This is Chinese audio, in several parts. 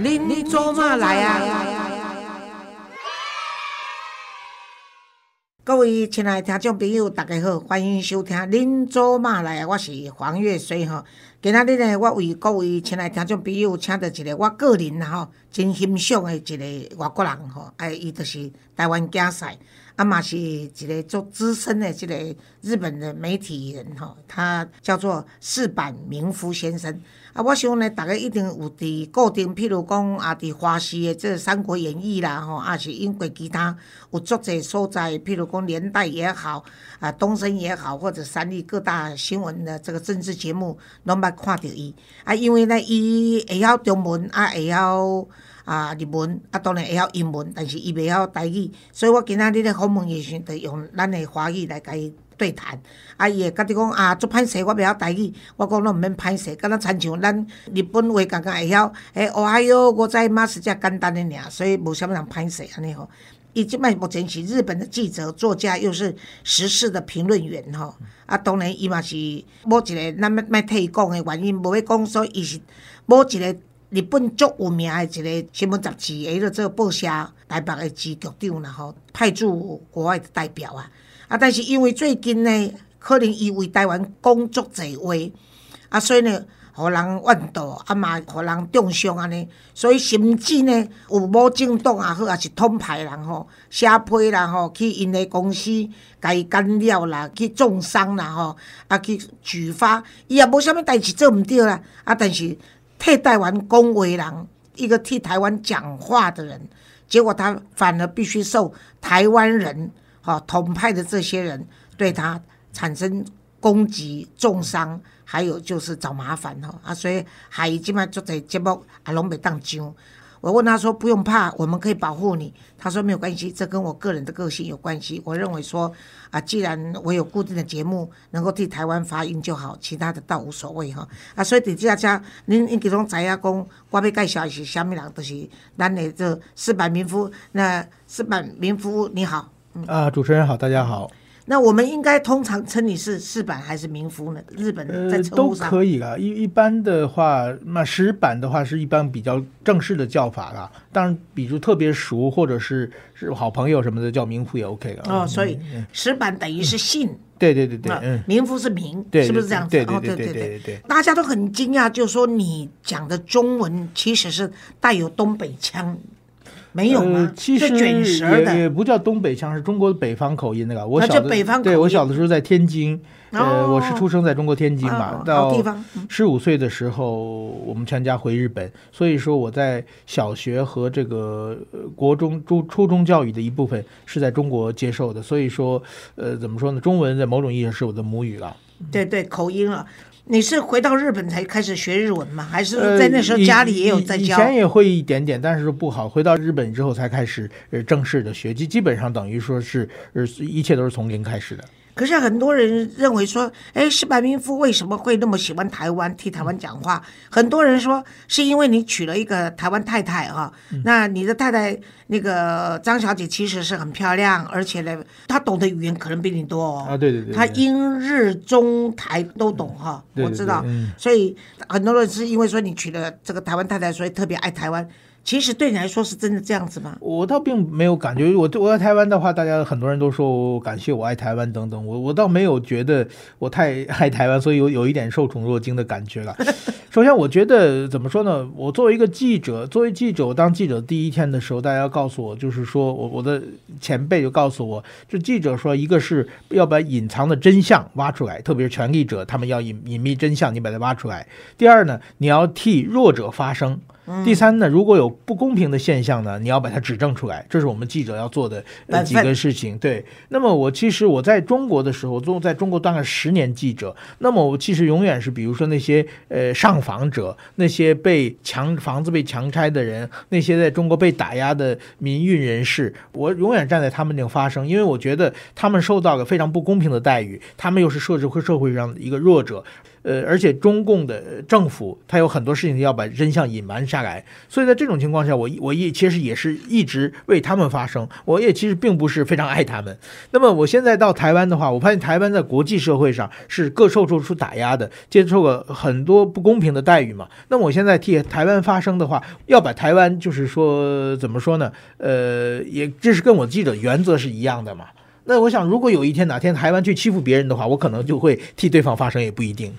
恁做嘛来啊？各位亲爱的听众朋友，大家好，欢迎收听《恁做嘛来》，我是黄月水吼。今仔日呢，我为各位亲爱的听众朋友请到一个我个人吼真欣赏的一个外国人吼，哎，伊就是台湾竞赛。啊嘛是一个做资深的这个日本的媒体人吼，他叫做四坂明夫先生。啊，我想呢，大家一定有伫固定，譬如讲啊，伫华视的这《三国演义》啦，吼，啊是因为其他有足侪所在，譬如讲年代也好，啊东升也好，或者三立各大新闻的这个政治节目，拢捌看到伊。啊，因为呢，伊会晓中文，啊会晓。啊，日文啊，当然会晓英文，但是伊袂晓台语，所以我今仔日咧访问伊时，就用咱的华语来甲伊对谈。啊，伊会甲你讲啊，做歹势，我袂晓台语，我讲拢毋免歹势，敢若亲像咱日本话刚刚会晓，诶，哦哎哟，我在马是遮简单的尔，所以无啥物人歹势安尼吼。伊即摆目前是日本的记者、作家，又是时事的评论员吼。啊，当然伊嘛是某一个，咱莫替伊讲的原因，无要讲说伊是某一个。日本足有名的一个新闻杂志，迄个做报社台北的支局长啦吼，派驻国外的代表啊。啊，但是因为最近呢，可能伊为台湾工作侪话，啊，所以呢，互人怨妒，啊嘛，互人中伤安尼。所以甚至呢，有无政党也好，也是通派人吼，写批啦吼，去因的公司甲伊干扰啦，去重伤啦吼，啊去举发，伊也无啥物代志做毋对啦，啊，但是。替台湾讲话人，一个替台湾讲话的人，结果他反而必须受台湾人、哦统派的这些人对他产生攻击、重伤，还有就是找麻烦哈啊！所以海基本上就在节目啊，拢袂当上。我问他说：“不用怕，我们可以保护你。”他说：“没有关系，这跟我个人的个性有关系。我认为说啊，既然我有固定的节目，能够替台湾发音就好，其他的倒无所谓哈。啊，所以底下家您您其中知影讲，我要介绍的是虾米人，就是咱的这四百民夫。那四百民夫你好，啊，主持人好，大家好。那我们应该通常称你是四板还是民夫呢？日本在称呼上都可以啊。一一般的话，那石板的话是一般比较正式的叫法啦。当然，比如特别熟或者是是好朋友什么的，叫民夫也 OK 了。哦，所以石板等于是姓。对对对对，嗯，民夫是民，是不是这样子？对对对对对对。大家都很惊讶，就说你讲的中文其实是带有东北腔。没有吗？其实也也不叫东北腔，是中国的北方口音那个。我小的对我小的时候在天津，呃，我是出生在中国天津嘛。到十五岁的时候，我们全家回日本，所以说我在小学和这个国中、初初中教育的一部分是在中国接受的。所以说，呃，怎么说呢？中文在某种意义上是我的母语了。对对，口音了。你是回到日本才开始学日文吗？还是在那时候家里也有在教？以前也会一点点，但是不好。回到日本之后才开始呃正式的学，基基本上等于说是呃一切都是从零开始的。可是很多人认为说，哎，石柏明夫为什么会那么喜欢台湾，替台湾讲话？很多人说是因为你娶了一个台湾太太哈。那你的太太那个张小姐其实是很漂亮，而且呢，她懂的语言可能比你多哦。啊，对对对。她英日中台都懂哈，我知道。所以很多人是因为说你娶了这个台湾太太，所以特别爱台湾。其实对你来说是真的这样子吗？我倒并没有感觉，我我在台湾的话，大家很多人都说我感谢我爱台湾等等，我我倒没有觉得我太爱台湾，所以有有一点受宠若惊的感觉了。首先，我觉得怎么说呢？我作为一个记者，作为记者，我当记者第一天的时候，大家告诉我，就是说我我的前辈就告诉我，就记者说，一个是要把隐藏的真相挖出来，特别是权力者，他们要隐隐秘真相，你把它挖出来。第二呢，你要替弱者发声。第三呢，如果有不公平的现象呢，你要把它指证出来，这是我们记者要做的几个事情。对，那么我其实我在中国的时候，做在中国当了十年记者，那么我其实永远是，比如说那些呃上访者，那些被强房子被强拆的人，那些在中国被打压的民运人士，我永远站在他们那发声，因为我觉得他们受到了非常不公平的待遇，他们又是社会社会上的一个弱者。呃，而且中共的政府他有很多事情要把真相隐瞒下来，所以在这种情况下，我我也其实也是一直为他们发声，我也其实并不是非常爱他们。那么我现在到台湾的话，我发现台湾在国际社会上是各受处处打压的，接受了很多不公平的待遇嘛。那么我现在替台湾发声的话，要把台湾就是说怎么说呢？呃，也这是跟我记者原则是一样的嘛。那我想，如果有一天哪天台湾去欺负别人的话，我可能就会替对方发声，也不一定。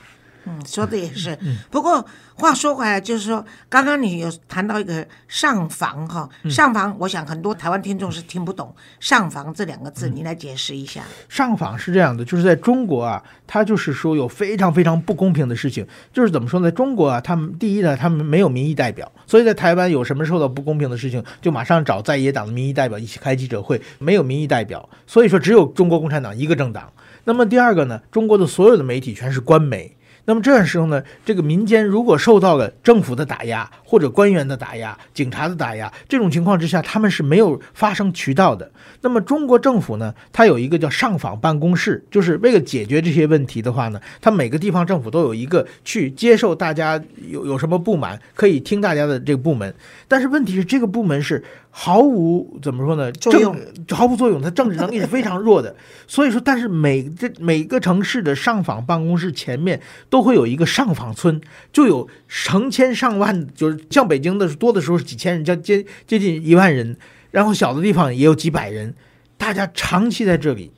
嗯，说的也是。不过话说回来，就是说，刚刚你有谈到一个上访哈，上访，我想很多台湾听众是听不懂“上访”这两个字，你来解释一下。上访是这样的，就是在中国啊，它就是说有非常非常不公平的事情，就是怎么说呢？中国啊，他们第一呢，他们没有民意代表，所以在台湾有什么受到不公平的事情，就马上找在野党的民意代表一起开记者会，没有民意代表，所以说只有中国共产党一个政党。那么第二个呢，中国的所有的媒体全是官媒。那么这时候呢，这个民间如果受到了政府的打压，或者官员的打压、警察的打压，这种情况之下，他们是没有发声渠道的。那么中国政府呢，它有一个叫上访办公室，就是为了解决这些问题的话呢，它每个地方政府都有一个去接受大家有有什么不满，可以听大家的这个部门。但是问题是，这个部门是。毫无怎么说呢？作用毫无作用，它政治能力是非常弱的。所以说，但是每这每个城市的上访办公室前面都会有一个上访村，就有成千上万，就是像北京的多的时候是几千人，将接接近一万人，然后小的地方也有几百人，大家长期在这里，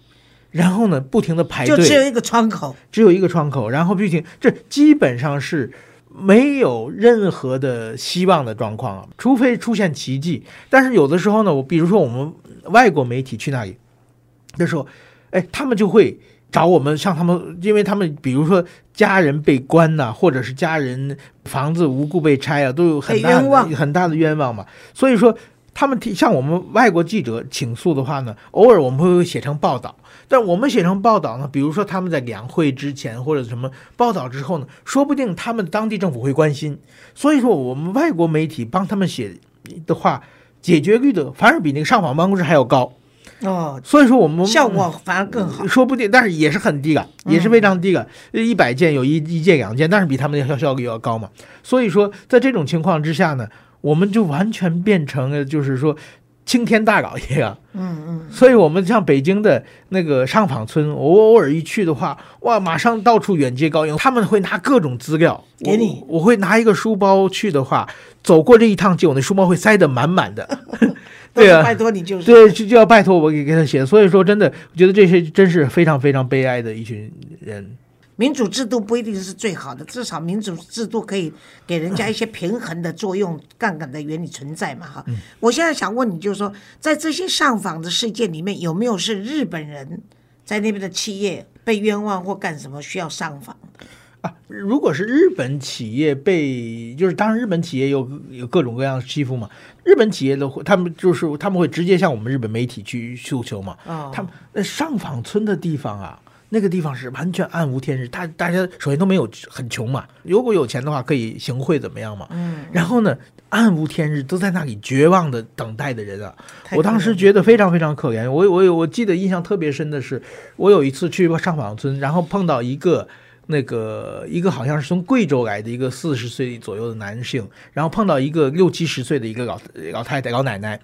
然后呢，不停的排队，就只有一个窗口，只有一个窗口，然后不停，这基本上是。没有任何的希望的状况啊，除非出现奇迹。但是有的时候呢，我比如说我们外国媒体去那里的时候，哎，他们就会找我们，像他们，因为他们比如说家人被关呐，或者是家人房子无故被拆啊，都有很大很大的冤枉嘛。所以说，他们提向我们外国记者倾诉的话呢，偶尔我们会写成报道。但我们写成报道呢，比如说他们在两会之前或者什么报道之后呢，说不定他们当地政府会关心。所以说，我们外国媒体帮他们写的话，解决率的反而比那个上访办公室还要高。哦，所以说我们效果反而更好。说不定，但是也是很低的，也是非常低的。一百件有一一件两件，但是比他们的效效率要高嘛。所以说，在这种情况之下呢，我们就完全变成了就是说。青天大老爷啊，嗯嗯，所以我们像北京的那个上访村，我偶尔一去的话，哇，马上到处远接高迎，他们会拿各种资料。给你，我会拿一个书包去的话，走过这一趟就那书包会塞得满满的，对啊，拜托你就是，对，就就要拜托我给给他写，所以说真的，我觉得这些真是非常非常悲哀的一群人。民主制度不一定是最好的，至少民主制度可以给人家一些平衡的作用，杠杆的原理存在嘛？哈，我现在想问你，就是说，在这些上访的事件里面，有没有是日本人在那边的企业被冤枉或干什么需要上访的？啊，如果是日本企业被，就是当然日本企业有有各种各样的欺负嘛，日本企业的他们就是他们会直接向我们日本媒体去诉求嘛。啊，他们那上访村的地方啊。那个地方是完全暗无天日，大大家首先都没有很穷嘛，如果有钱的话可以行贿怎么样嘛？嗯，然后呢，暗无天日，都在那里绝望的等待的人啊，我当时觉得非常非常可怜。我我我记得印象特别深的是，我有一次去上访村，然后碰到一个那个一个好像是从贵州来的一个四十岁左右的男性，然后碰到一个六七十岁的一个老老太太老奶奶，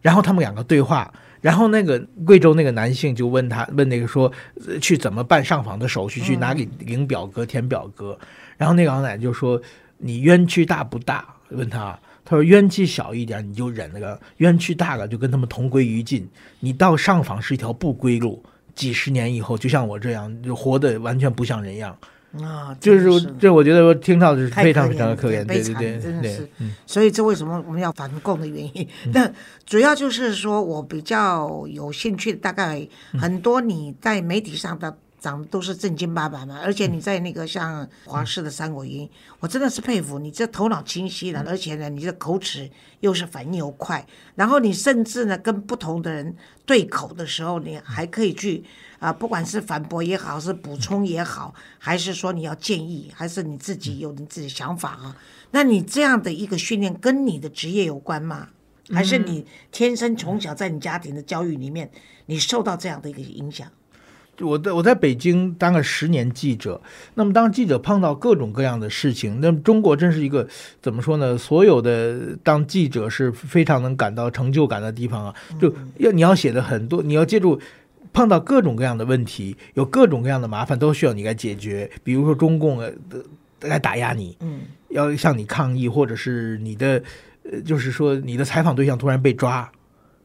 然后他们两个对话。然后那个贵州那个男性就问他问那个说去怎么办上访的手续，去哪里领表格填表格。然后那个老奶奶就说：“你冤屈大不大？”问他，他说：“冤屈小一点你就忍那个，冤屈大了就跟他们同归于尽。你到上访是一条不归路，几十年以后就像我这样，就活得完全不像人样。”啊，就是这，我觉得我听到的是非常非常的可怜，对对对，真的是。所以这为什么我们要反共的原因？那主要就是说我比较有兴趣，大概很多你在媒体上的长得都是正经八百嘛，而且你在那个像华视的《三国音》，我真的是佩服你，这头脑清晰了，而且呢，你的口齿又是反应又快，然后你甚至呢跟不同的人对口的时候，你还可以去。啊，不管是反驳也好，是补充也好，还是说你要建议，还是你自己有你自己的想法啊？那你这样的一个训练跟你的职业有关吗？还是你天生从小在你家庭的教育里面，你受到这样的一个影响？我在我在北京当了十年记者，那么当记者碰到各种各样的事情，那么中国真是一个怎么说呢？所有的当记者是非常能感到成就感的地方啊，就要你要写的很多，你要借助。碰到各种各样的问题，有各种各样的麻烦，都需要你来解决。比如说中共呃来打压你，嗯，要向你抗议，或者是你的呃，就是说你的采访对象突然被抓，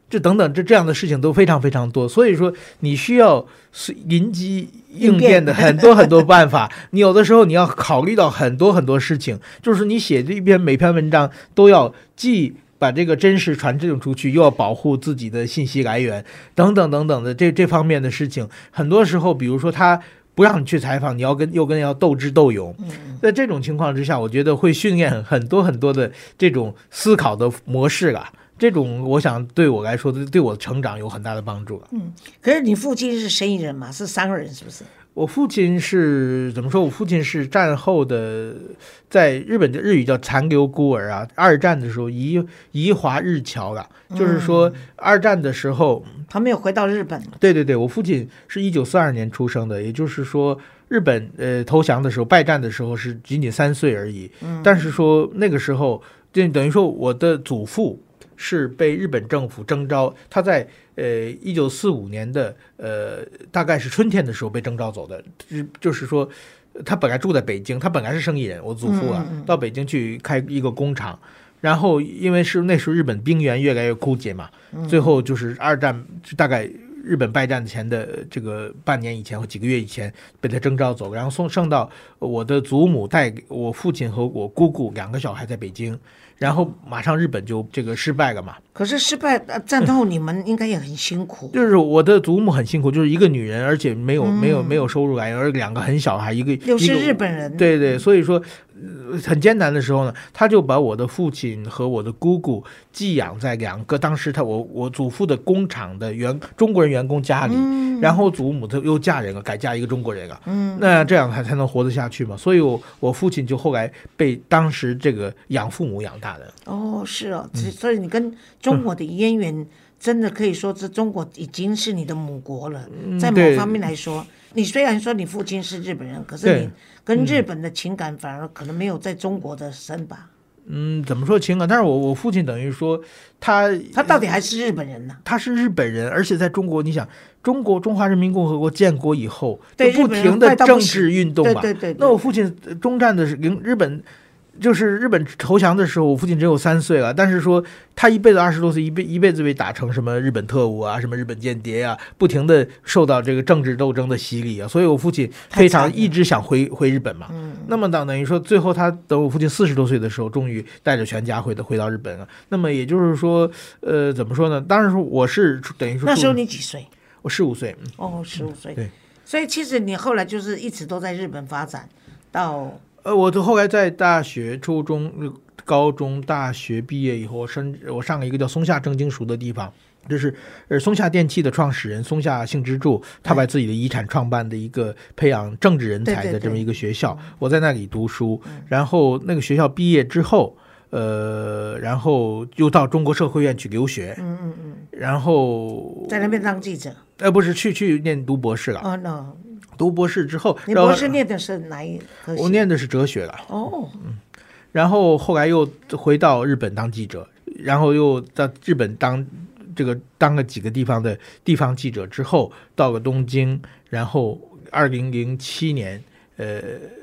这等等这这样的事情都非常非常多。所以说你需要是临机应变的很多很多办法。你有的时候你要考虑到很多很多事情，就是你写这一篇每篇文章都要既。把这个真实传递出去，又要保护自己的信息来源，等等等等的这这方面的事情，很多时候，比如说他不让你去采访，你要跟又跟要斗智斗勇，在这种情况之下，我觉得会训练很多很多的这种思考的模式啊，这种我想对我来说，对我的成长有很大的帮助嗯，可是你父亲是生意人嘛，是商人，是不是？我父亲是怎么说？我父亲是战后的，在日本的日语叫残留孤儿啊。二战的时候移移华日侨了，就是说二战的时候他没有回到日本。对对对，我父亲是一九四二年出生的，也就是说日本呃投降的时候败战的时候是仅仅三岁而已。但是说那个时候就等于说我的祖父。是被日本政府征召，他在呃一九四五年的呃大概是春天的时候被征召走的，就就是说他本来住在北京，他本来是生意人，我祖父啊到北京去开一个工厂，然后因为是那时候日本兵源越来越枯竭嘛，最后就是二战大概日本败战前的这个半年以前或几个月以前被他征召走，然后送剩到我的祖母带我父亲和我姑姑两个小孩在北京。然后马上日本就这个失败了嘛？可是失败战斗你们应该也很辛苦。就是我的祖母很辛苦，就是一个女人，而且没有没有没有收入来源，而两个很小孩，一个又是日本人，对对，所以说很艰难的时候呢，他就把我的父亲和我的姑姑寄养在两个当时他我我祖父的工厂的员中国人员工家里，然后祖母她又嫁人了，改嫁一个中国人了，嗯，那这样他才能活得下去嘛。所以，我我父亲就后来被当时这个养父母养大的。哦，是哦，所以你跟中国的渊源真的可以说，这中国已经是你的母国了。在某方面来说，你虽然说你父亲是日本人，可是你跟日本的情感反而可能没有在中国的深吧？嗯，怎么说情感？但是我我父亲等于说他他到底还是日本人呢？他是日本人，而且在中国，你想，中国中华人民共和国建国以后，不停的政治运动嘛。对对对。那我父亲中战的是零日本。就是日本投降的时候，我父亲只有三岁了。但是说他一辈子二十多岁，一辈一辈子被打成什么日本特务啊，什么日本间谍啊，不停的受到这个政治斗争的洗礼啊。所以我父亲非常一直想回回日本嘛。嗯。那么等等于说，最后他等我父亲四十多岁的时候，终于带着全家回的回到日本了。那么也就是说，呃，怎么说呢？当然说我是等于说那时候你几岁？我十五岁。哦，十五岁。对。所以其实你后来就是一直都在日本发展到。呃，我后来在大学、初中、高中、大学毕业以后，我升我上了一个叫松下正经塾的地方，这是呃松下电器的创始人松下幸之助他把自己的遗产创办的一个培养政治人才的这么一个学校。我在那里读书，然后那个学校毕业之后，呃，然后又到中国社会院去留学，嗯嗯嗯，然后在那边当记者，呃，不是去去念读博士了。读博士之后，你博士念的是哪一科？我念的是哲学了。哦，嗯，然后后来又回到日本当记者，然后又在日本当这个当了几个地方的地方记者之后，到了东京，然后二零零七年，呃，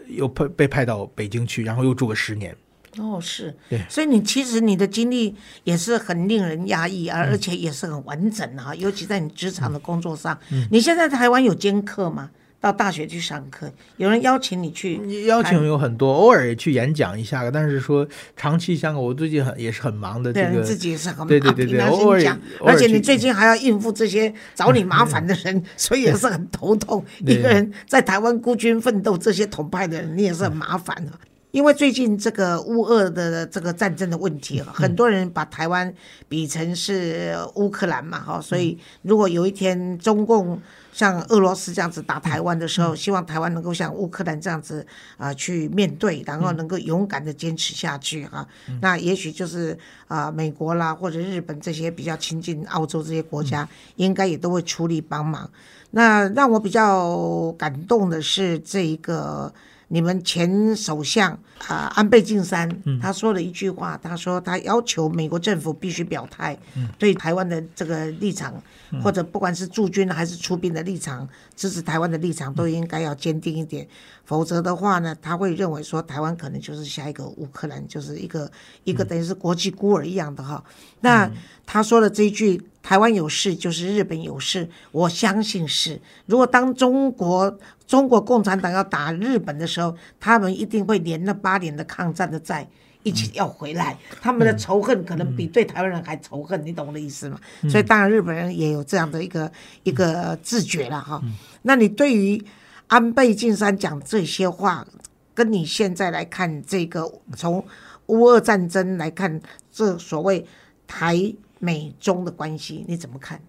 又派被派到北京去，然后又住了十年。哦，是，对，所以你其实你的经历也是很令人压抑，而而且也是很完整啊，尤其在你职场的工作上。嗯，你现在台湾有兼课吗？到大学去上课，有人邀请你去？邀请有很多，偶尔也去演讲一下。但是说长期相我最近很也是很忙的。这个自己也是很忙，对对对对，偶尔讲。而且你最近还要应付这些找你麻烦的人，所以也是很头痛。一个人在台湾孤军奋斗，这些同派的人，你也是很麻烦的。因为最近这个乌俄的这个战争的问题，很多人把台湾比成是乌克兰嘛，哈，所以如果有一天中共像俄罗斯这样子打台湾的时候，希望台湾能够像乌克兰这样子啊去面对，然后能够勇敢的坚持下去哈。那也许就是啊美国啦或者日本这些比较亲近澳洲这些国家，应该也都会出力帮忙。那让我比较感动的是这一个。你们前首相啊安倍晋三，他说了一句话，他说他要求美国政府必须表态，对台湾的这个立场，或者不管是驻军还是出兵的立场，支持台湾的立场，都应该要坚定一点，否则的话呢，他会认为说台湾可能就是下一个乌克兰，就是一个一个等于是国际孤儿一样的哈。那他说的这一句。台湾有事就是日本有事，我相信是。如果当中国中国共产党要打日本的时候，他们一定会连那八年的抗战的债一起要回来。他们的仇恨可能比对台湾人还仇恨，你懂我的意思吗？所以当然日本人也有这样的一个一个自觉了哈。那你对于安倍晋三讲这些话，跟你现在来看这个从乌俄战争来看，这所谓台。美中的关系你怎么看？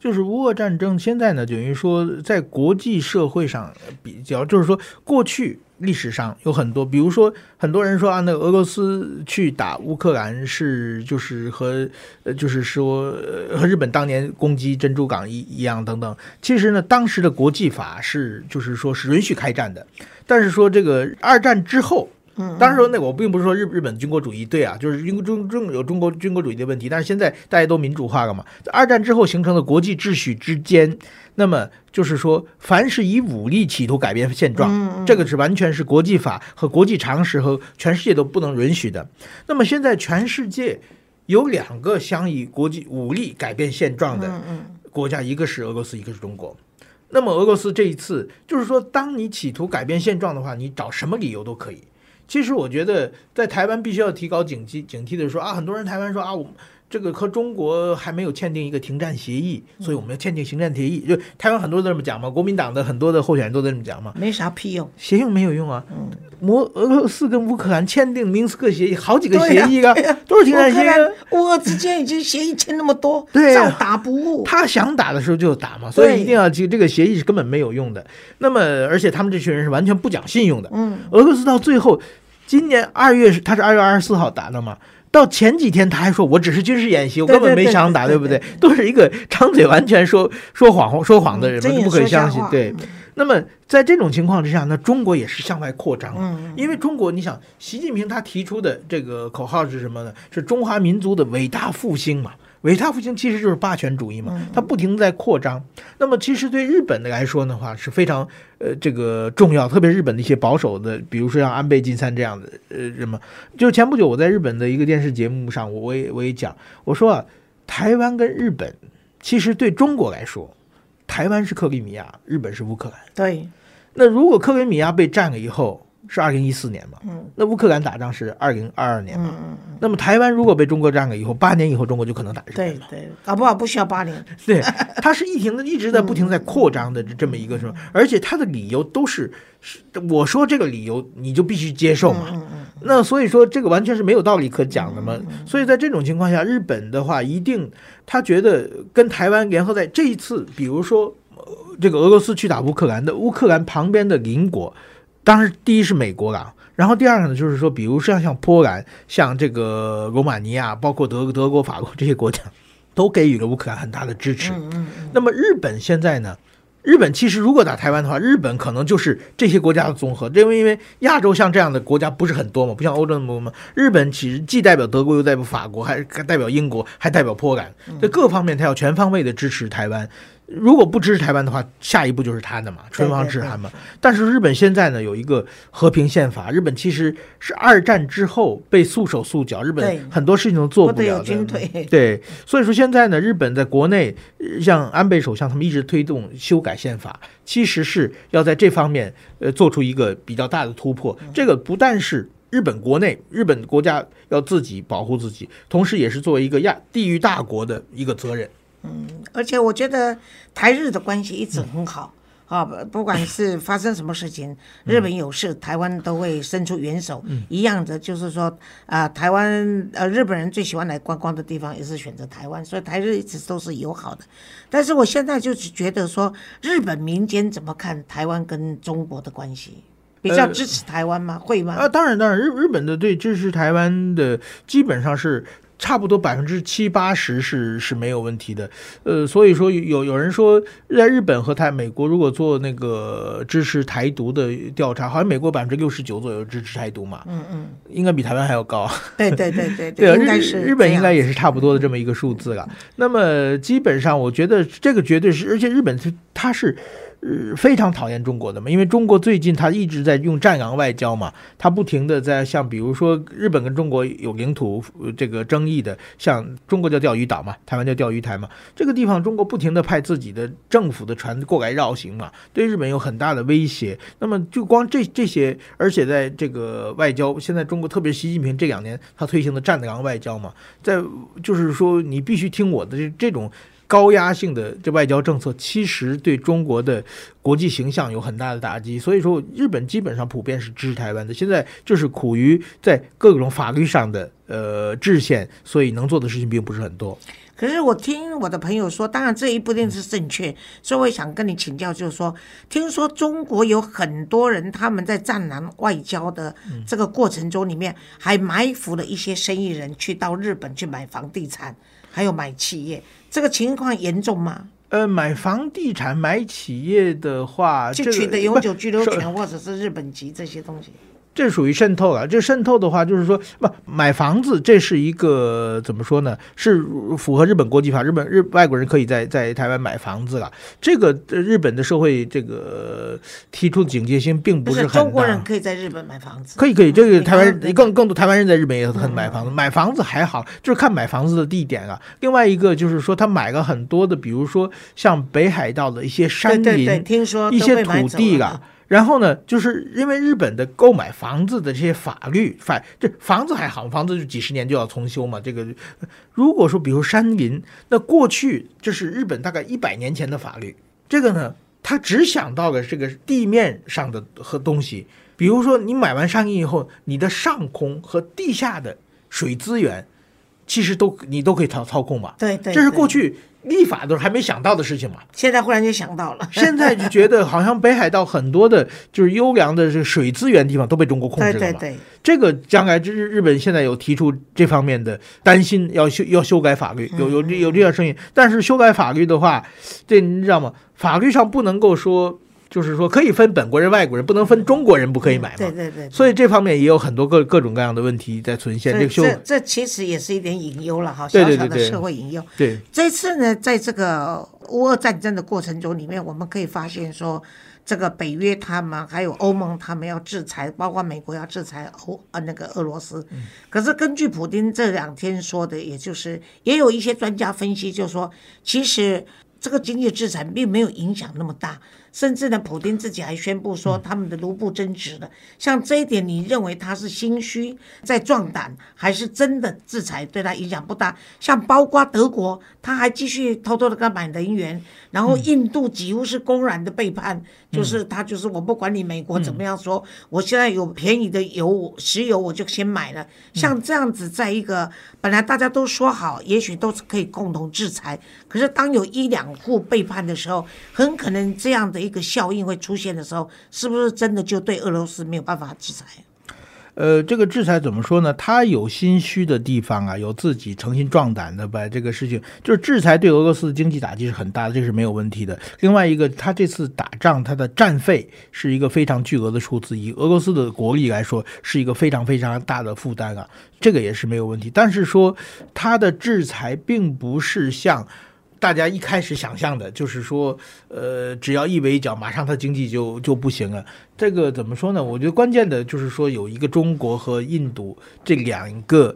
就是乌俄战争现在呢，等于说在国际社会上比较，就是说过去历史上有很多，比如说很多人说啊，那俄罗斯去打乌克兰是就是和呃就是说和日本当年攻击珍珠港一一样等等。其实呢，当时的国际法是就是说是允许开战的，但是说这个二战之后。当时说，那我并不是说日日本军国主义对啊，就是中中中有中国军国主义的问题。但是现在大家都民主化了嘛，在二战之后形成的国际秩序之间，那么就是说，凡是以武力企图改变现状，这个是完全是国际法和国际常识和全世界都不能允许的。那么现在全世界有两个想以国际武力改变现状的国家，一个是俄罗斯，一个是中国。那么俄罗斯这一次就是说，当你企图改变现状的话，你找什么理由都可以。其实我觉得，在台湾必须要提高警惕，警惕的说啊，很多人台湾说啊，我们这个和中国还没有签订一个停战协议，所以我们要签订停战协议。就台湾很多都这么讲嘛，国民党的很多的候选人都这么讲嘛，没啥屁用，协议没有用啊。嗯，摩俄罗斯跟乌克兰签订明斯克协议，好几个协议啊，都是停战协议。乌俄之间已经协议签那么多，对，照打不误。他想打的时候就打嘛，所以一定要记这个协议是根本没有用的。那么，而且他们这群人是完全不讲信用的。嗯，俄罗斯到最后。今年二月是他是二月二十四号打的嘛？到前几天他还说我只是军事演习，我根本没想打，对不对？都是一个张嘴完全说说谎说谎的人，不可以相信。对，那么在这种情况之下，那中国也是向外扩张，因为中国你想，习近平他提出的这个口号是什么呢？是中华民族的伟大复兴嘛？伟大复兴其实就是霸权主义嘛，它不停在扩张。那么其实对日本的来说的话是非常呃这个重要，特别日本的一些保守的，比如说像安倍晋三这样的呃人嘛。就前不久我在日本的一个电视节目上，我我也我也讲，我说啊，台湾跟日本其实对中国来说，台湾是克里米亚，日本是乌克兰。对。那如果克里米亚被占了以后，是二零一四年嘛？嗯，那乌克兰打仗是二零二二年嘛？嗯嗯那么台湾如果被中国占了以后，八年以后中国就可能打日本了。对对，搞不好不需要八年。对，它是一停的，一直在不停在扩张的这么一个什么？而且它的理由都是，是我说这个理由你就必须接受嘛。嗯嗯。那所以说这个完全是没有道理可讲的嘛。所以在这种情况下，日本的话一定他觉得跟台湾联合在这一次，比如说这个俄罗斯去打乌克兰的乌克兰旁边的邻国。当然，第一是美国了，然后第二个呢，就是说，比如像像波兰、像这个罗马尼亚，包括德德国、法国这些国家，都给予了乌克兰很大的支持。嗯嗯。那么日本现在呢？日本其实如果打台湾的话，日本可能就是这些国家的综合，因为因为亚洲像这样的国家不是很多嘛，不像欧洲那么多嘛。日本其实既代表德国，又代表法国，还代表英国，还代表波兰，在各方面他要全方位的支持台湾。如果不支持台湾的话，下一步就是他的嘛，唇亡齿寒嘛。但是日本现在呢有一个和平宪法，日本其实是二战之后被束手束脚，日本很多事情都做不了的。对，所以说现在呢，日本在国内像安倍首相他们一直推动修改宪法，其实是要在这方面呃做出一个比较大的突破。这个不但是日本国内，日本国家要自己保护自己，同时也是作为一个亚地域大国的一个责任。嗯，而且我觉得台日的关系一直很好，啊，不不管是发生什么事情，日本有事，台湾都会伸出援手。一样的，就是说啊、台湾呃，日本人最喜欢来观光的地方也是选择台湾，所以台日一直都是友好的。但是我现在就是觉得说，日本民间怎么看台湾跟中国的关系？比较呃支持台湾吗？会吗？啊，当然，当然，日日本的对支持台湾的基本上是差不多百分之七八十是是没有问题的。呃，所以说有有人说，在日本和台美国如果做那个支持台独的调查，好像美国百分之六十九左右支持台独嘛，嗯嗯，应该比台湾还要高。对对对对 对啊，应该日是日本应该也是差不多的这么一个数字了。那么基本上，我觉得这个绝对是，而且日本是它是。呃，非常讨厌中国的嘛，因为中国最近它一直在用战狼外交嘛，它不停的在像比如说日本跟中国有领土、这个争议的，像中国叫钓鱼岛嘛，台湾叫钓鱼台嘛，这个地方中国不停的派自己的政府的船过来绕行嘛，对日本有很大的威胁。那么就光这这些，而且在这个外交，现在中国特别习近平这两年他推行的战狼外交嘛，在就是说你必须听我的这这种。高压性的这外交政策，其实对中国的国际形象有很大的打击。所以说，日本基本上普遍是支持台湾的。现在就是苦于在各种法律上的呃制限，所以能做的事情并不是很多。可是我听我的朋友说，当然这一不一定是正确，所以我想跟你请教，就是说，听说中国有很多人他们在战狼外交的这个过程中里面，还埋伏了一些生意人去到日本去买房地产，还有买企业，这个情况严重吗？呃，买房地产、买企业的话，就取得永久居留权或者是日本籍这些东西。这属于渗透了。这渗透的话，就是说，不买房子，这是一个怎么说呢？是符合日本国际法，日本日外国人可以在在台湾买房子了。这个呃日本的社会这个提出警戒心并不是很中国人可以在日本买房子，可以可以，这个台湾对更更多台湾人在日本也很买房子，买房子还好，就是看买房子的地点啊。另外一个就是说，他买了很多的，比如说像北海道的一些山林，对对对，听说一些土地啦。然后呢，就是因为日本的购买房子的这些法律法，这房子还好，房子就几十年就要重修嘛。这个如果说比如山林，那过去这是日本大概一百年前的法律，这个呢，他只想到了这个地面上的和东西，比如说你买完山林以后，你的上空和地下的水资源，其实都你都可以操操控嘛。对对，这是过去立法都还没想到的事情嘛。现在忽然就想到了，现在就觉得好像北海道很多的就是优良的这个水资源地方都被中国控制了嘛。对对对，这个将来日日本现在有提出这方面的担心，要修要修改法律，有有有这样声音。但是修改法律的话，这你知道吗？法律上不能够说，就是说可以分本国人、外国人，不能分中国人不可以买嘛。对对对，所以这方面也有很多各各种各样的问题在存现。这个修这这其实也是一点隐忧了哈，小小的社会隐忧。对这次呢，在这个乌俄战争的过程中里面，我们可以发现说，这个北约他们还有欧盟他们要制裁，包括美国要制裁欧呃那个俄罗斯。可是根据普京这两天说的，也就是也有一些专家分析，就说其实这个经济制裁并没有影响那么大。甚至呢，普丁自己还宣布说他们的卢布增值了。像这一点，你认为他是心虚在壮胆，还是真的制裁对他影响不大？像包括德国，他还继续偷偷的购买能源，然后印度几乎是公然的背叛，就是他就是我不管你美国怎么样说，我现在有便宜的油石油我就先买了。像这样子，在一个本来大家都说好，也许都是可以共同制裁，可是当有一两户背叛的时候，很可能这样的一个效应会出现的时候，是不是真的就对俄罗斯没有办法制裁？呃，这个制裁怎么说呢？他有心虚的地方啊，有自己诚心壮胆的把这个事情，就是制裁对俄罗斯的经济打击是很大的，这是没有问题的。另外一个，他这次打仗，他的战费是一个非常巨额的数字，以俄罗斯的国力来说，是一个非常非常大的负担啊，这个也是没有问题。但是说他的制裁并不是像。大家一开始想象的就是说，呃，只要一围剿，马上他经济就就不行了。这个怎么说呢？我觉得关键的就是说，有一个中国和印度这两个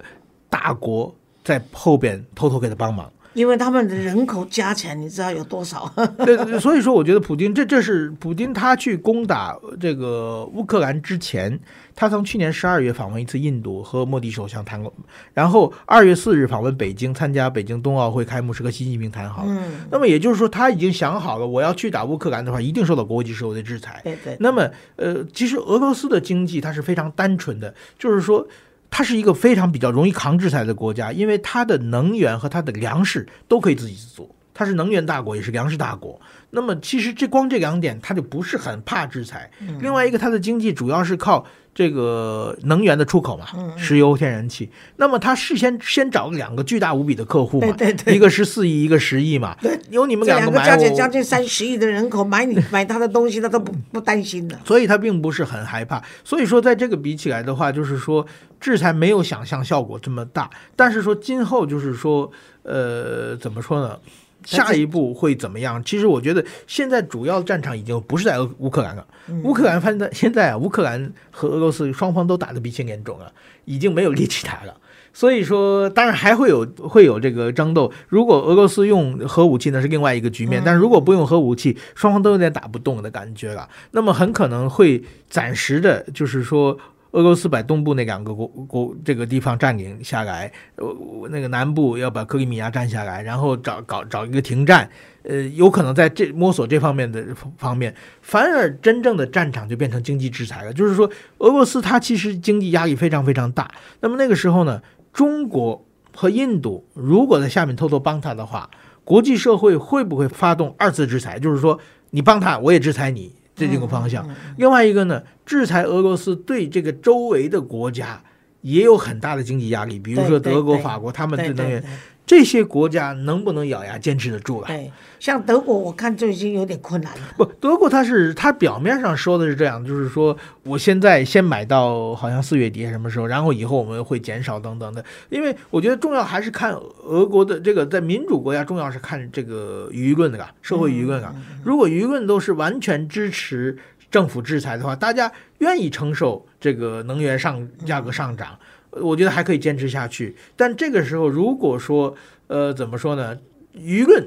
大国在后边偷偷给他帮忙。因为他们的人口加起来，你知道有多少？对 对，所以说我觉得普京这这是普京他去攻打这个乌克兰之前，他从去年十二月访问一次印度，和莫迪首相谈过，然后二月四日访问北京，参加北京冬奥会开幕式和习近平谈好。嗯，那么也就是说，他已经想好了，我要去打乌克兰的话，一定受到国际社会的制裁。对对。那么，呃，其实俄罗斯的经济它是非常单纯的，就是说。它是一个非常比较容易扛制裁的国家，因为它的能源和它的粮食都可以自给自足。它是能源大国，也是粮食大国。那么，其实这光这两点，它就不是很怕制裁。另外一个，它的经济主要是靠。这个能源的出口嘛，石油、天然气。那么它事先先找两个巨大无比的客户嘛，一个十四亿，一个十亿嘛。对，有你们两个买加起来将近三十亿的人口买你 买他的东西，他都不不担心的。所以他并不是很害怕。所以说，在这个比起来的话，就是说制裁没有想象效果这么大。但是说今后就是说，呃，怎么说呢？下一步会怎么样？其实我觉得现在主要战场已经不是在乌克兰了。乌克兰现在现在啊，乌克兰和俄罗斯双方都打得鼻青脸肿了，已经没有力气打了。所以说，当然还会有会有这个争斗。如果俄罗斯用核武器，呢是另外一个局面；但如果不用核武器，双方都有点打不动的感觉了。那么很可能会暂时的，就是说。俄罗斯把东部那两个国国这个地方占领下来，呃，那个南部要把克里米亚占下来，然后找搞找一个停战，呃，有可能在这摸索这方面的方面，反而真正的战场就变成经济制裁了。就是说，俄罗斯它其实经济压力非常非常大。那么那个时候呢，中国和印度如果在下面偷偷帮他的话，国际社会会不会发动二次制裁？就是说，你帮他，我也制裁你。这几个方向，另外一个呢，制裁俄罗斯对这个周围的国家也有很大的经济压力，比如说德国、法国，他们的能源。这些国家能不能咬牙坚持得住了？对，像德国，我看就已经有点困难了。不，德国它是它表面上说的是这样，就是说我现在先买到好像四月底什么时候，然后以后我们会减少等等的。因为我觉得重要还是看俄国的这个在民主国家，重要是看这个舆论的啊，社会舆论啊。如果舆论都是完全支持政府制裁的话，大家愿意承受这个能源上价格上涨。我觉得还可以坚持下去，但这个时候如果说，呃，怎么说呢？舆论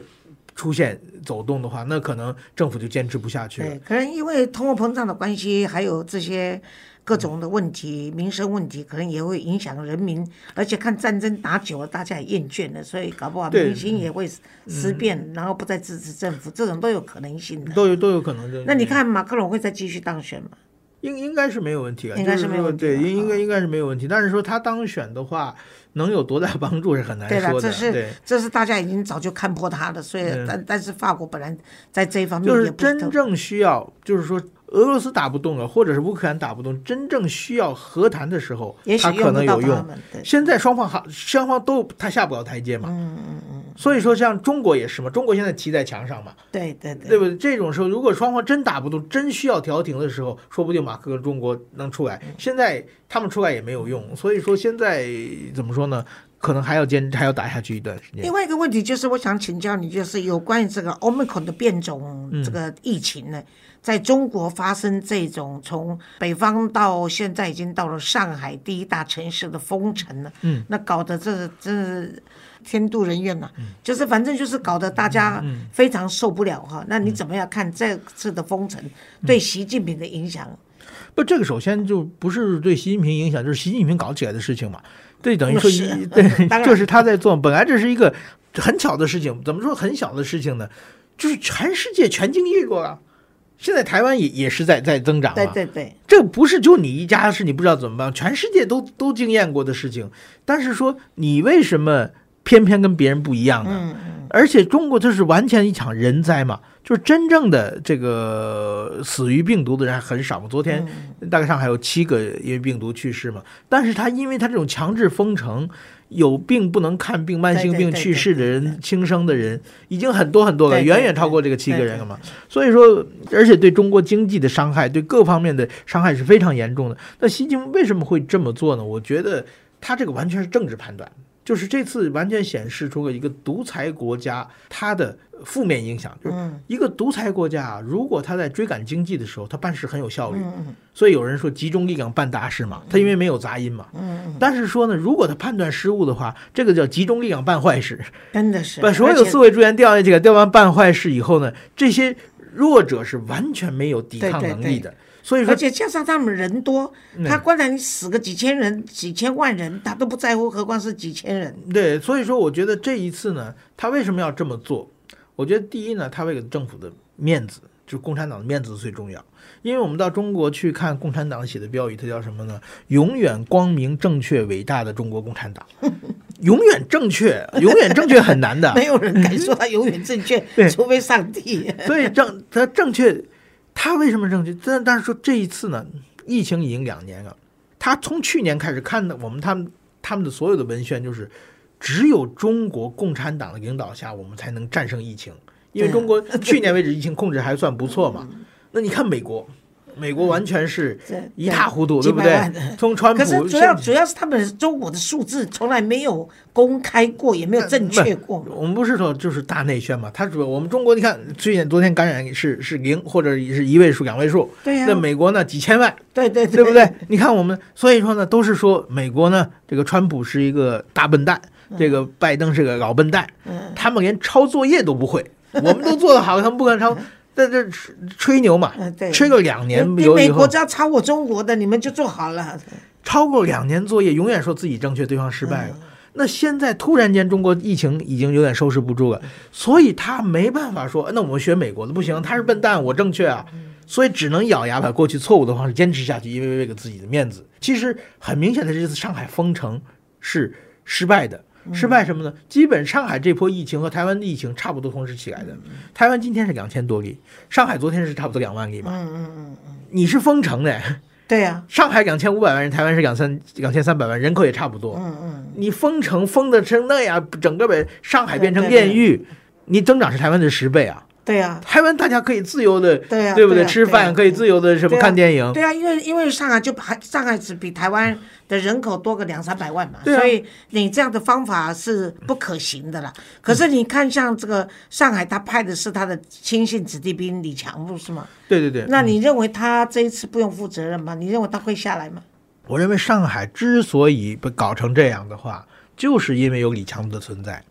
出现走动的话，那可能政府就坚持不下去了。对，可能因为通货膨胀的关系，还有这些各种的问题、民生问题，可能也会影响人民。而且看战争打久了，大家也厌倦了，所以搞不好民心也会思变，然后不再支持政府，这种都有可能性的。都有都有可能的。那你看马克龙会再继续当选吗？应应该是没有问题啊，应该是没有问题。对，应应该应该是没有问题。但是说他当选的话，能有多大帮助是很难说的。这是这是大家已经早就看破他的，所以但但是法国本来在这一方面就是真正需要，就是说。俄罗斯打不动了，或者是乌克兰打不动，真正需要和谈的时候，他可能有用。现在双方好，双方都他下不了台阶嘛。嗯嗯嗯。所以说，像中国也是嘛，中国现在骑在墙上嘛。对对对。对不对？这种时候，如果双方真打不动，真需要调停的时候，说不定马克和中国能出来。现在他们出来也没有用，所以说现在怎么说呢？可能还要坚，还要打下去一段时间。另外一个问题就是，我想请教你，就是有关于这个 Omicron 的变种这个疫情呢？在中国发生这种从北方到现在已经到了上海第一大城市的封城了，嗯，那搞得这真是天妒人怨呐，就是反正就是搞得大家非常受不了哈。那你怎么样看这次的封城对习近平的影响？不，这个首先就不是对习近平影响，就是习近平搞起来的事情嘛。对，等于说一对，这是他在做。本来这是一个很巧的事情，怎么说很小的事情呢？就是全世界全经历过了。现在台湾也也是在在增长对对对，这不是就你一家事，你不知道怎么办，全世界都都经验过的事情。但是说你为什么偏偏跟别人不一样呢？嗯嗯。而且中国这是完全一场人灾嘛，就是真正的这个死于病毒的人还很少嘛。昨天大概上海有七个因为病毒去世嘛，但是他因为他这种强制封城。有病不能看病、慢性病去世的人、轻生的人已经很多很多了，远远超过这个七个人了嘛。所以说，而且对中国经济的伤害、对各方面的伤害是非常严重的。那习近平为什么会这么做呢？我觉得他这个完全是政治判断，就是这次完全显示出了一个独裁国家他的负面影响，就是嗯一个独裁国家啊，如果他在追赶经济的时候，他办事很有效率，嗯所以有人说集中力量办大事嘛，他因为没有杂音嘛。嗯，但是说呢，如果他判断失误的话，这个叫集中力量办坏事，真的是把所有而且四位助员调下去，给调完办坏事以后呢，这些弱者是完全没有抵抗能力的。所以说而，且加上他们人多，嗯他光然你死个几千人、几千万人，他都不在乎，何况是几千人？对，所以说我觉得这一次呢，他为什么要这么做？我觉得第一呢，他为了政府的面子，就是共产党的面子最重要。因为我们到中国去看共产党写的标语，它叫什么呢？永远光明正确伟大的中国共产党。永远正确，永远正确很难的。没有人敢说他 永远正确，除非上帝。所以正他正确，他为什么正确？但但是说这一次呢，疫情已经两年了，他从去年开始看的我们他们他们的所有的文宣就是，只有中国共产党的领导下，我们才能战胜疫情，因为中国去年为止疫情控制还算不错嘛。那你看美国，美国完全是一塌糊涂，对不对？从川普可是主要主要是他们中国的数字从来没有公开过，也没有正确过。我们不是说就是大内宣嘛？他主要我们中国你看，最近昨天感染是是零或者是一位数、两位数，对呀那美国呢几千万，对对对不对？你看我们，所以说呢，都是说美国呢，这个川普是一个大笨蛋，这个拜登是个老笨蛋，嗯他们连抄作业都不会，我们都做得好，他们不敢抄，在这吹吹牛嘛吹个两年美国只要抄我中国的，你们就做好了。超过两年作业，永远说自己正确，对方失败了。那现在突然间中国疫情已经有点收拾不住了，所以他没办法说，那我们学美国的不行，他是笨蛋，我正确啊，所以只能咬牙把过去错误的方式坚持下去，因为为了自己的面子。其实很明显的，这次上海封城是失败的。失败什么呢？基本上海这波疫情和台湾的疫情差不多同时起来的。台湾今天是两千多例，上海昨天是差不多两万例嘛。嗯嗯嗯嗯，你是封城的，对呀，上海两千五百万人，台湾是两三两千三百万，人口也差不多。嗯嗯，你封城封的成那样，整个北上海变成对对炼狱，你增长是台湾的十倍啊！对呀，台湾大家可以自由的，对呀对不对呀吃饭可以自由的什么看电影，对啊，因为因为上海就还上海只比台湾的人口多个两三百万嘛，所以你这样的方法是不可行的啦。可是你看，像这个上海，他派的是他的亲信子弟兵李强，不是吗？对对对。那你认为他这一次不用负责任吗？你认为他会下来吗？我认为上海之所以被搞成这样的话，就是因为有李强的存在。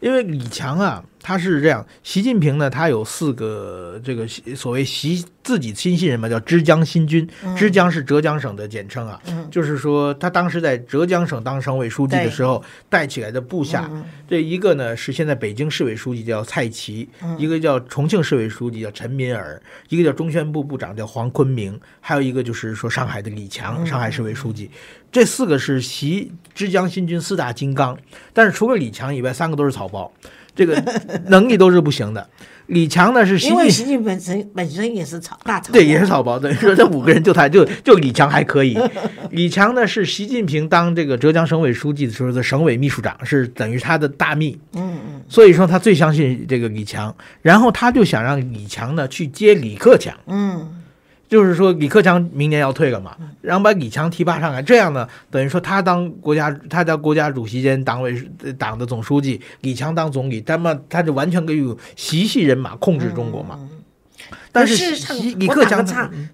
因为李强啊，他是这样，习近平呢，他有四个这个所谓习自己亲信人嘛，叫枝江新军。枝江是浙江省的简称啊，就是说他当时在浙江省当省委书记的时候带起来的部下。这一个呢是现在北京市委书记叫蔡奇，一个叫重庆市委书记叫陈敏尔，一个叫中宣部部长叫黄坤明，还有一个就是说上海的李强，上海市委书记。这四个是习枝江新军四大金刚，但是除了李强以外，三个都是草包，这个能力都是不行的。李强呢是习近因为习近平本身本身也是草大草，对，也是草包。等于说这五个人就他就就李强还可以。李强呢是习近平当这个浙江省委书记的时候的省委秘书长，是等于他的大秘。嗯嗯所以说他最相信这个李强，然后他就想让李强呢去接李克强。嗯，就是说李克强明年要退了嘛，然后把李强提拔上来，这样呢，等于说他当国家他当国家主席兼党委呃党的总书记，李强当总理，那么他就完全可以用习系人马控制中国嘛。但是事实上李克强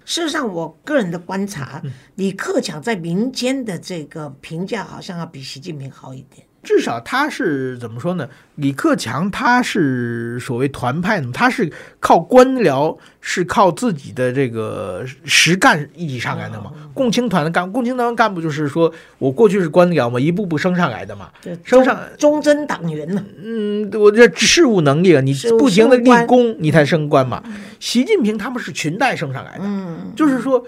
事实上我个人的观察，嗯李克强在民间的这个评价好像要比习近平好一点。至少他是怎么说呢？李克强他是所谓团派呢，他是靠官僚，是靠自己的这个实干一起上来的嘛。共青团的干，共青团干部就是说我过去是官僚嘛，一步步升上来的嘛。升上忠贞党员呢？嗯，我这事务能力啊，你不停的立功，你才升官嘛。习近平他们是裙带升上来的，嗯，就是说。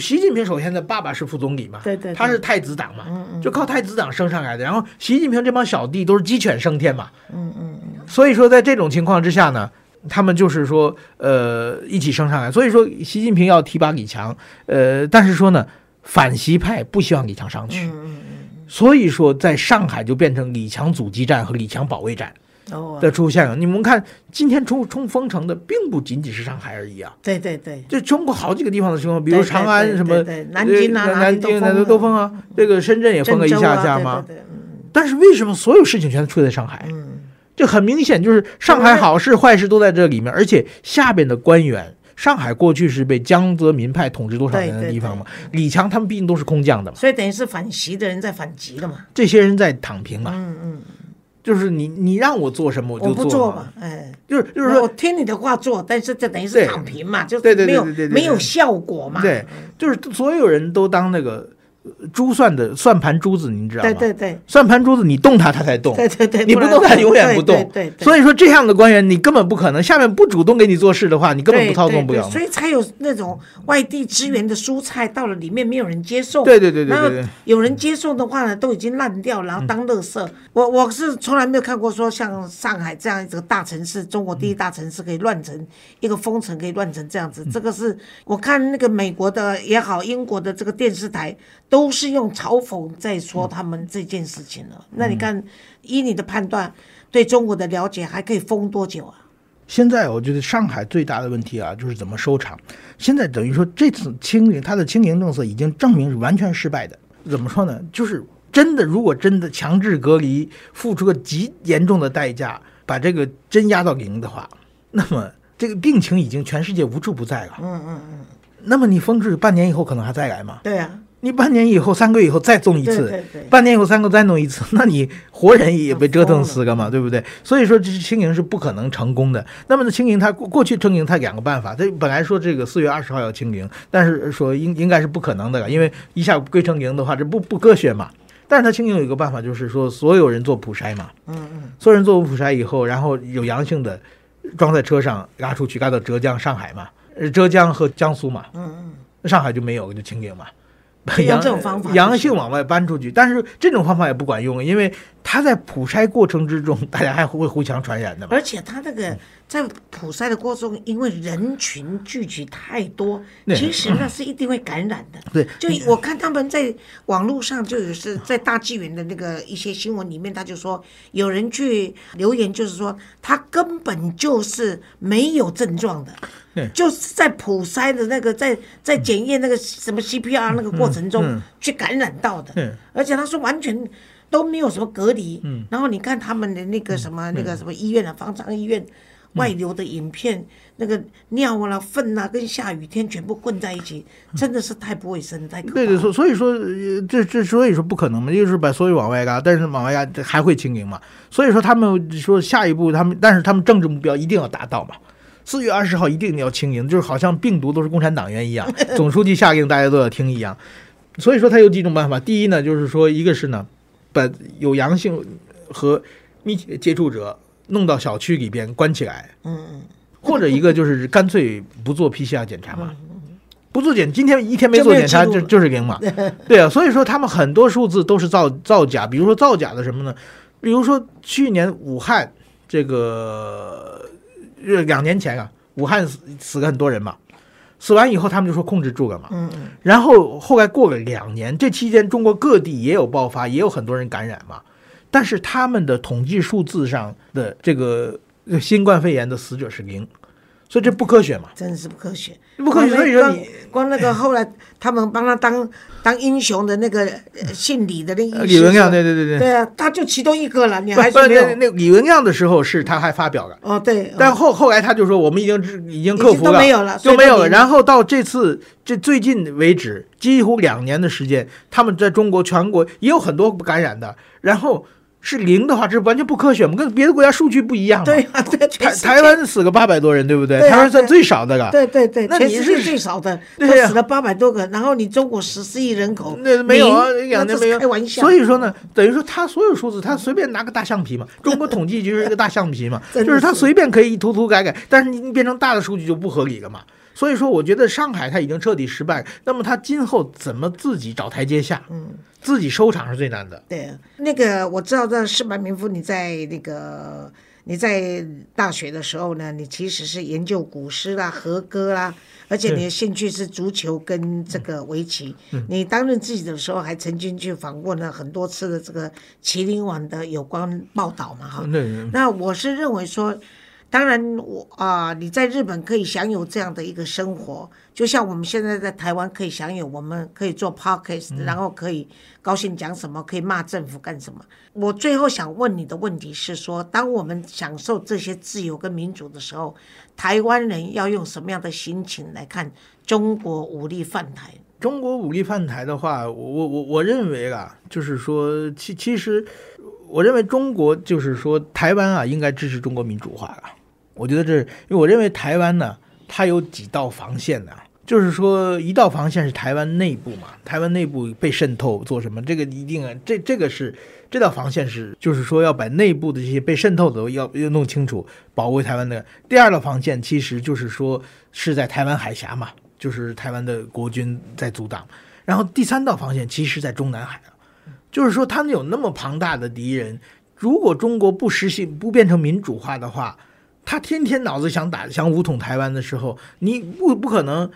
习近平首先的爸爸是副总理嘛，对对对他是太子党嘛，嗯嗯就靠太子党升上来的。然后习近平这帮小弟都是鸡犬升天嘛，嗯嗯嗯，所以说在这种情况之下呢，他们就是说呃一起升上来。所以说习近平要提拔李强，呃，但是说呢反习派不希望李强上去，嗯嗯所以说在上海就变成李强阻击战和李强保卫战。的出现了。你们看，今天冲冲封城的并不仅仅是上海而已啊，对对对，就中国好几个地方的情况，比如长安什么，南京啊南京那封了都封啊，这个深圳也封了一下下嘛。对对对，嗯但是为什么所有事情全出在上海？嗯，这很明显，就是上海好事坏事都在这里面，而且下边的官员。上海过去是被江泽民派统治多少年的地方嘛？李强他们毕竟都是空降的嘛，所以等于是反袭的人在反击了嘛。这些人在躺平嘛。嗯嗯，就是你你让我做什么我就做嘛。哎，就是就是说我听你的话做，但是这等于是躺平嘛，就是没有没有效果嘛。对，就是所有人都当那个。珠算的算盘珠子，您知道吗？对对对，算盘珠子，你动它，它才动。对对对，你不动它，永远不动。对对。所以说，这样的官员你根本不可能，下面不主动给你做事的话，你根本不操纵不了。所以才有那种外地支援的蔬菜到了里面没有人接受。对对对对对。有人接受的话呢，都已经烂掉，然后当垃圾。我我是从来没有看过说像上海这样一个大城市，中国第一大城市可以乱成一个封城，可以乱成这样子。这个是我看那个美国的也好，英国的这个电视台都是用。嘲讽在说他们这件事情了，那你看，依你的判断，对中国的了解还可以封多久啊？现在我觉得上海最大的问题啊，就是怎么收场。现在等于说这次清零，它的清零政策已经证明是完全失败的。怎么说呢？就是真的，如果真的强制隔离，付出个极严重的代价，把这个真压到零的话，那么这个病情已经全世界无处不在了。嗯嗯嗯。那么你封制半年以后可能还再来吗？对呀。你半年以后、三个月以后再种一次，半年以后、三个再弄一次，那你活人也被折腾死了嘛，对不对？所以说，这清零是不可能成功的。那么呢，清零它过过去清零它两个办法，它本来说这个四月二十号要清零，但是说应应该是不可能的，因为一下归成零的话，这不不科学嘛。但是它清零有一个办法，就是说所有人做普筛嘛，嗯嗯，所有人做普筛以后，然后有阳性的装在车上拉出去，拉到浙江、上海嘛，浙江和江苏嘛，嗯嗯，上海就没有就清零嘛。用这种方法，阳性往外搬出去，但是这种方法也不管用，因为他在普筛过程之中，大家还会互相传染的。而且他那个在普筛的过程中，因为人群聚集太多，其实那是一定会感染的。对，就我看他们在网络上就有是在大纪元的那个一些新闻里面，他就说有人去留言，就是说他根本就是没有症状的。就是在普筛的那个，在在检验那个什么 CPR 那个过程中去感染到的，而且他说完全都没有什么隔离。然后你看他们的那个什么那个什么医院啊，方舱医院外流的影片，那个尿啊、粪啊，跟下雨天全部混在一起，真的是太不卫生，太可怕。对对，所所以说这这所以说不可能嘛，就是把所有往外拉，但是往外拉这还会清零嘛。所以说他们说下一步他们，但是他们政治目标一定要达到嘛。四月二十号一定要清零，就是好像病毒都是共产党员一样，总书记下令大家都要听一样。所以说他有几种办法，第一呢，就是说一个是呢，把有阳性和密切接触者弄到小区里边关起来，嗯嗯，或者一个就是干脆不做 PCR 检查嘛，不做检，今天一天没做检查就就是零嘛，对啊，所以说他们很多数字都是造造假，比如说造假的什么呢？比如说去年武汉这个。是两年前啊，武汉死死了很多人嘛，死完以后他们就说控制住了嘛，嗯嗯，然后后来过了两年，这期间中国各地也有爆发，也有很多人感染嘛，但是他们的统计数字上的这个新冠肺炎的死者是零。所以这不科学嘛？真的是不科学，不科学。所以说你光那个后来他们帮他当当英雄的那个姓李的那个李文亮，对对对对，对啊，他就其中一个了。你还是没有那李文亮的时候是他还发表了哦，对。但后后来他就说我们已经已经克服了，没有了，就没有了。然后到这次这最近为止，几乎两年的时间，他们在中国全国也有很多不感染的，然后。是零的话，这完全不科学嘛？跟别的国家数据不一样。对啊，对。台台湾死个八百多人，对不对？台湾算最少的了。对对对，那你是最少的，他死了八百多个，然后你中国十四亿人口，那没有啊，两年没有。开玩笑。所以说呢，等于说他所有数字，他随便拿个大橡皮嘛，中国统计局是一个大橡皮嘛，就是他随便可以涂涂改改，但是你变成大的数据就不合理了嘛。所以说，我觉得上海它已经彻底失败。那么它今后怎么自己找台阶下？嗯，自己收场是最难的。对，那个我知道，在施白明夫，你在那个你在大学的时候呢，你其实是研究古诗啦、和歌啦，而且你的兴趣是足球跟这个围棋。你担任自己的时候，还曾经去访问了很多次的这个《麒麟网》的有关报道嘛？哈，那我是认为说。当然我啊、你在日本可以享有这样的一个生活，就像我们现在在台湾可以享有，我们可以做 podcast，、然后可以高兴讲什么，可以骂政府干什么。我最后想问你的问题是说，当我们享受这些自由跟民主的时候，台湾人要用什么样的心情来看中国武力犯台？中国武力犯台的话，我我我我认为啊，就是说，其其实，我认为中国就是说，台湾啊，应该支持中国民主化啊。我觉得这，因为我认为台湾呢，它有几道防线呢、就是说，一道防线是台湾内部嘛，台湾内部被渗透做什么，这个一定啊，这这个是这道防线是，就是说要把内部的这些被渗透的要要弄清楚，保卫台湾的。第二道防线其实就是说是在台湾海峡嘛，就是台湾的国军在阻挡。然后第三道防线其实在中南海，就是说他们有那么庞大的敌人，如果中国不实行不变成民主化的话，他天天脑子想打想武统台湾的时候，你不不可能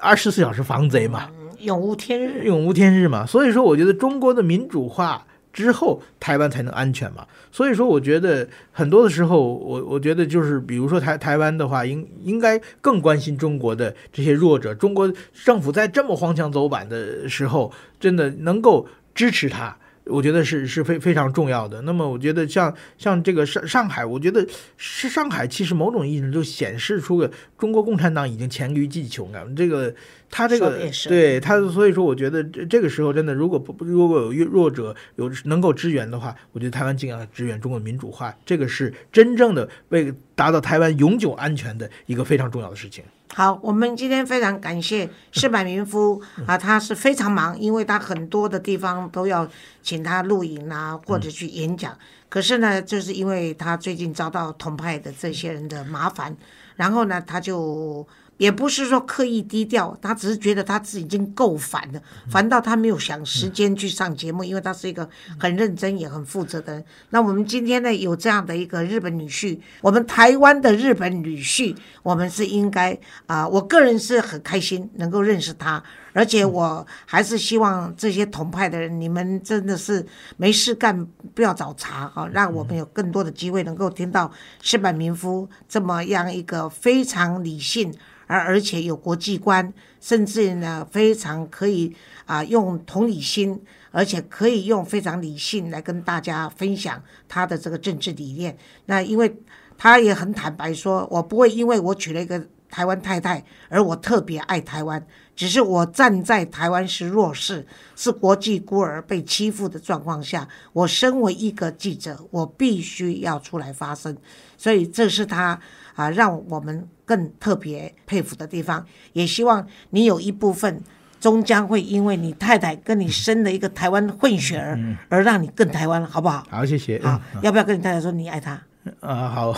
二十四小时防贼嘛，永无天日。永无天日嘛。所以说，我觉得中国的民主化之后，台湾才能安全嘛。所以说，我觉得很多的时候，我我觉得就是，比如说台台湾的话，应应该更关心中国的这些弱者。中国政府在这么荒腔走板的时候，真的能够支持他。我觉得是是非非常重要的。那么，我觉得像像这个上上海，我觉得是上海，其实某种意义上就显示出了中国共产党已经黔驴技穷了。这个他这个对他，所以说我觉得这这个时候真的，如果不如果有弱弱者有能够支援的话，我觉得台湾尽量支援中国民主化，这个是真正的为达到台湾永久安全的一个非常重要的事情。好，我们今天非常感谢施柏明夫啊，他是非常忙，因为他很多的地方都要请他录影啊，或者去演讲。可是呢，就是因为他最近遭到同派的这些人的麻烦，然后呢，他就也不是说刻意低调，他只是觉得他自己已经够烦了，烦到他没有想时间去上节目，因为他是一个很认真也很负责的人。那我们今天呢，有这样的一个日本女婿，我们台湾的日本女婿，我们是应该啊、我个人是很开心能够认识他，而且我还是希望这些同派的人，你们真的是没事干，不要找茬啊，让我们有更多的机会能够听到石板民夫这么样一个非常理性。而而且有国际观，甚至呢非常可以啊、用同理心，而且可以用非常理性来跟大家分享他的这个政治理念。那因为他也很坦白说，我不会因为我娶了一个台湾太太而我特别爱台湾，只是我站在台湾是弱势，是国际孤儿被欺负的状况下，我身为一个记者，我必须要出来发声。所以这是他啊，让我们更特别佩服的地方。也希望你有一部分终将会因为你太太跟你生了一个台湾混血儿，而让你更台湾了，好不好？好，谢谢。好，要不要跟你太太说你爱她？啊，好。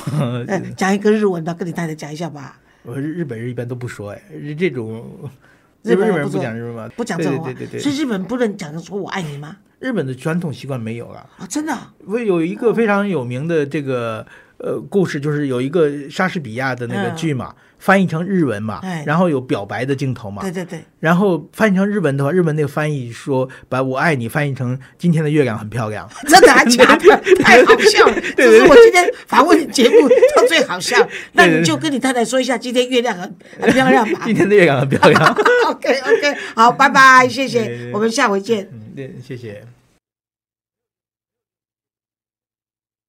呃，讲一个日文的，跟你太太讲一下吧。我日日本人一般都不说哎，这种日本人不讲日文吗？不讲这种话，对对对对所以日本不能讲说我爱你吗？日本的传统习惯没有了。啊，真的啊、我有一个非常有名的这个呃故事，就是有一个莎士比亚的那个嗯剧嘛，翻译成日文嘛哎，然后有表白的镜头嘛对，对对，然后翻译成日文的话，日文那个翻译说把我爱你翻译成今天的月亮很漂亮。真的还假的？太好笑了！这是我今天访问节目到最好笑。那你就跟你太太说一下，今天月亮很很漂亮吧 今天的月亮很漂亮。？OK OK，好，拜拜，谢谢我们下回见。嗯，对，谢谢。